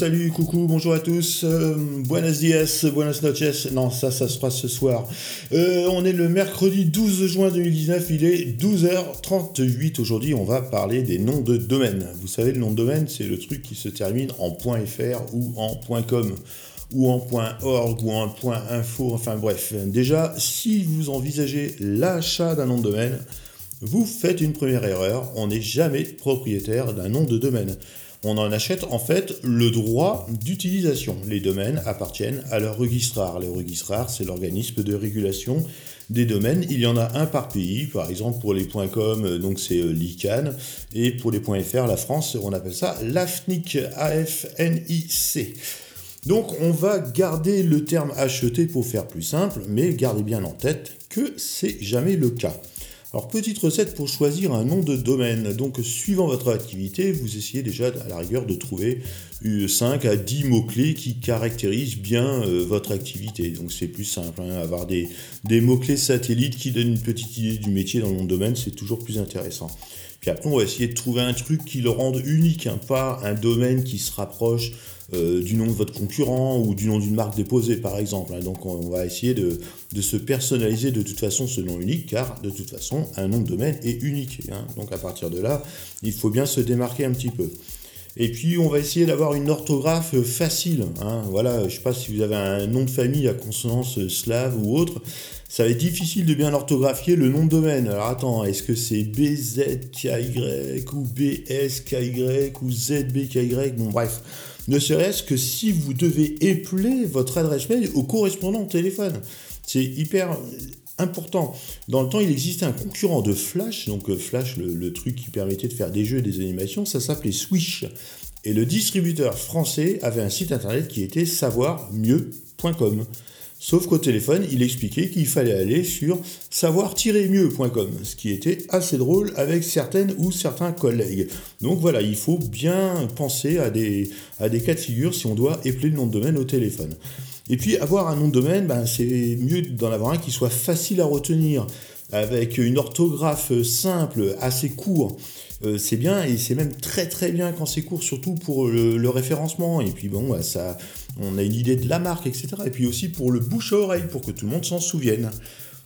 salut, coucou, bonjour à tous. Euh, buenos dias, buenas noches. Non, ça, ça se fera ce soir. Euh, on est le mercredi 12 juin 2019, il est 12h38. Aujourd'hui, on va parler des noms de domaine. Vous savez, le nom de domaine, c'est le truc qui se termine en .fr ou en .com ou en .org ou en .info, enfin bref. Déjà, si vous envisagez l'achat d'un nom de domaine, vous faites une première erreur, on n'est jamais propriétaire d'un nom de domaine. On en achète en fait le droit d'utilisation. Les domaines appartiennent à leur registrar. Le registrar, c'est l'organisme de régulation des domaines. Il y en a un par pays, par exemple pour les .com, donc c'est euh, l'ICANN, et pour les .fr, la France, on appelle ça l'AFNIC, A-F-N-I-C. Donc on va garder le terme acheter pour faire plus simple, mais gardez bien en tête que c'est jamais le cas. Alors, petite recette pour choisir un nom de domaine. Donc, suivant votre activité, vous essayez déjà à la rigueur de trouver 5 à 10 mots-clés qui caractérisent bien euh, votre activité. Donc, c'est plus simple. Hein. avoir des, des mots-clés satellites qui donnent une petite idée du métier dans de domaine, c'est toujours plus intéressant. Puis après, on va essayer de trouver un truc qui le rende unique, hein, pas un domaine qui se rapproche euh, du nom de votre concurrent ou du nom d'une marque déposée, par exemple. Hein. Donc on, va essayer de, se personnaliser de toute façon ce nom unique, car de toute façon, un nom de domaine est unique. Hein. Donc à partir de là, il faut bien se démarquer un petit peu. Et puis on va essayer d'avoir une orthographe facile. Hein. Voilà, je ne sais pas si vous avez un nom de famille à consonance slave ou autre, ça va être difficile de bien orthographier le nom de domaine. Alors attends, est-ce que c'est BZKY ou BSKY ou ZBKY Bon bref, ne serait-ce que si vous devez épeler votre adresse mail au correspondant au téléphone. C'est hyper important. Dans le temps, il existait un concurrent de Flash, donc euh, Flash, le, truc qui permettait de faire des jeux et des animations, ça s'appelait Swish. Et le distributeur français avait un site internet qui était savoirmieux.com. Sauf qu'au téléphone, il expliquait qu'il fallait aller sur savoir-mieux.com, ce qui était assez drôle avec certaines ou certains collègues. Donc voilà, il faut bien penser à des, à des cas de figure si on doit épeler le nom de domaine au téléphone. Et puis avoir un nom de domaine, ben, c'est mieux d'en avoir un qui soit facile à retenir, avec une orthographe simple, assez court. Euh, c'est bien et c'est même très très bien quand c'est court, surtout pour le, référencement. Et puis bon, ça, on a une idée de la marque, etc. Et puis aussi pour le bouche à oreille, pour que tout le monde s'en souvienne.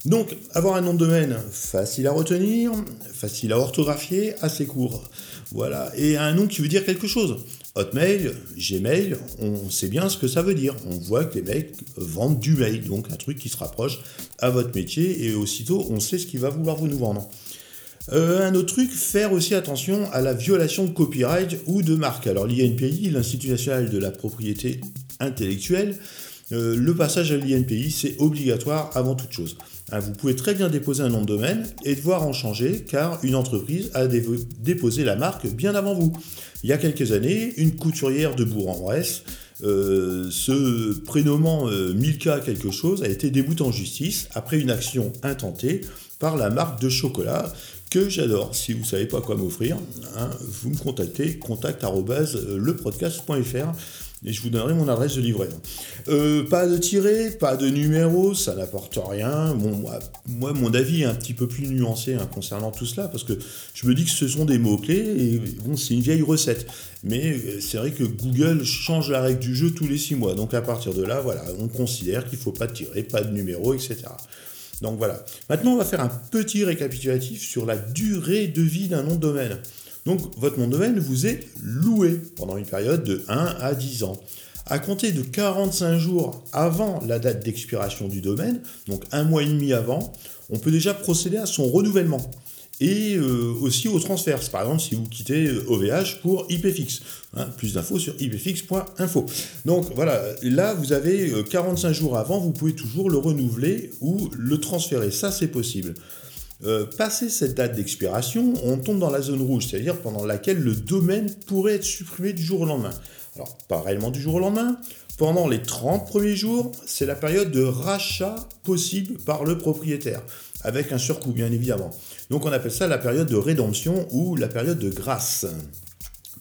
Donc, avoir un nom de domaine facile à retenir, facile à orthographier, assez court. Voilà. Et un nom qui veut dire quelque chose. Hotmail, Gmail, on sait bien ce que ça veut dire. On voit que les mecs vendent du mail, donc un truc qui se rapproche à votre métier, et aussitôt on sait ce qu'il va vouloir vous nous vendre. Euh, un autre truc, faire aussi attention à la violation de copyright ou de marque. Alors l'INPI, l'Institut national de la propriété intellectuelle, euh, le passage à l'INPI, c'est obligatoire avant toute chose. Hein, vous pouvez très bien déposer un nom de domaine et devoir en changer car une entreprise a déposé la marque bien avant vous. Il y a quelques années, une couturière de Bourg-en-Bresse, euh, se prénommant Milka quelque chose, a été déboutée en justice après une action intentée par la marque de chocolat que j'adore. Si vous ne savez pas quoi m'offrir, hein, vous me contactez, contact.lepodcast.fr et je vous donnerai mon adresse de livraison. Euh, pas de tiré, pas de numéro, ça n'apporte rien. Bon, moi, moi, mon avis est un petit peu plus nuancé hein, concernant tout cela, parce que je me dis que ce sont des mots-clés, et bon, c'est une vieille recette. Mais euh, c'est vrai que Google change la règle du jeu tous les six mois. Donc à partir de là, voilà, on considère qu'il ne faut pas de tirer, pas de numéro, etc. Donc voilà. Maintenant, on va faire un petit récapitulatif sur la durée de vie d'un nom de domaine. Donc votre domaine vous est loué pendant une période de 1 à 10 ans. À compter de 45 jours avant la date d'expiration du domaine, donc un mois et demi avant, on peut déjà procéder à son renouvellement et euh, aussi au transfert. Par exemple, si vous quittez OVH euh, pour IPFix. Hein, plus d'infos sur ipfix.info. Donc voilà, là vous avez 45 euh, jours avant, vous pouvez toujours le renouveler ou le transférer. Ça, c'est possible. Euh, passé cette date d'expiration, on tombe dans la zone rouge, c'est-à-dire pendant laquelle le domaine pourrait être supprimé du jour au lendemain. Alors, pas réellement du jour au lendemain. Pendant les 30 premiers jours, c'est la période de rachat possible par le propriétaire, avec un surcoût bien évidemment. Donc on appelle ça la période de rédemption ou la période de grâce.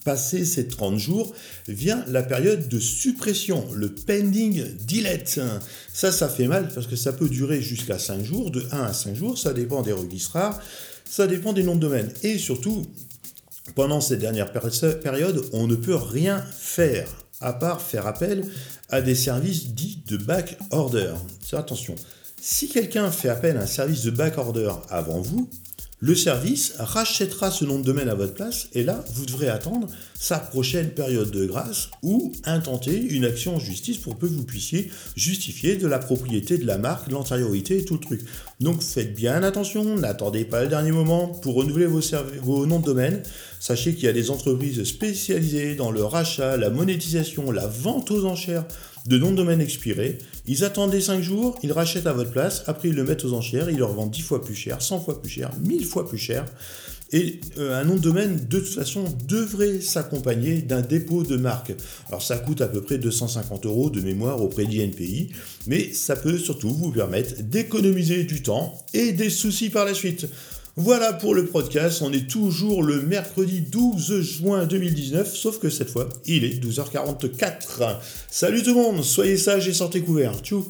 Passé ces 30 jours, vient la période de suppression, le pending delete. Ça, ça fait mal parce que ça peut durer jusqu'à 5 jours, de 1 à 5 jours, ça dépend des registrars, ça dépend des noms de domaine. Et surtout, pendant cette dernière période, on ne peut rien faire. à part faire appel à des services dits de back order. Attention, si quelqu'un fait appel à un service de back order avant vous, le service rachètera ce nom de domaine à votre place et là, vous devrez attendre sa prochaine période de grâce ou intenter une action en justice pour que vous puissiez justifier de la propriété de la marque, l'antériorité et tout le truc. Donc faites bien attention, n'attendez pas le dernier moment pour renouveler vos, vos noms de domaine. Sachez qu'il y a des entreprises spécialisées dans le rachat, la monétisation, la vente aux enchères de noms de domaine expirés. Ils attendent les 5 jours, ils rachètent à votre place, après ils le mettent aux enchères, ils le revendent 10 fois plus cher, 100 fois plus cher, 1000 fois plus cher. Et euh, un nom de domaine, de toute façon, devrait s'accompagner d'un dépôt de marque. Alors ça coûte à peu près 250 euros de mémoire auprès d'INPI, mais ça peut surtout vous permettre d'économiser du temps et des soucis par la suite. Voilà pour le podcast, on est toujours le mercredi 12 juin 2019, sauf que cette fois, il est 12h44. Salut tout le monde, soyez sages et sortez couverts. Tchou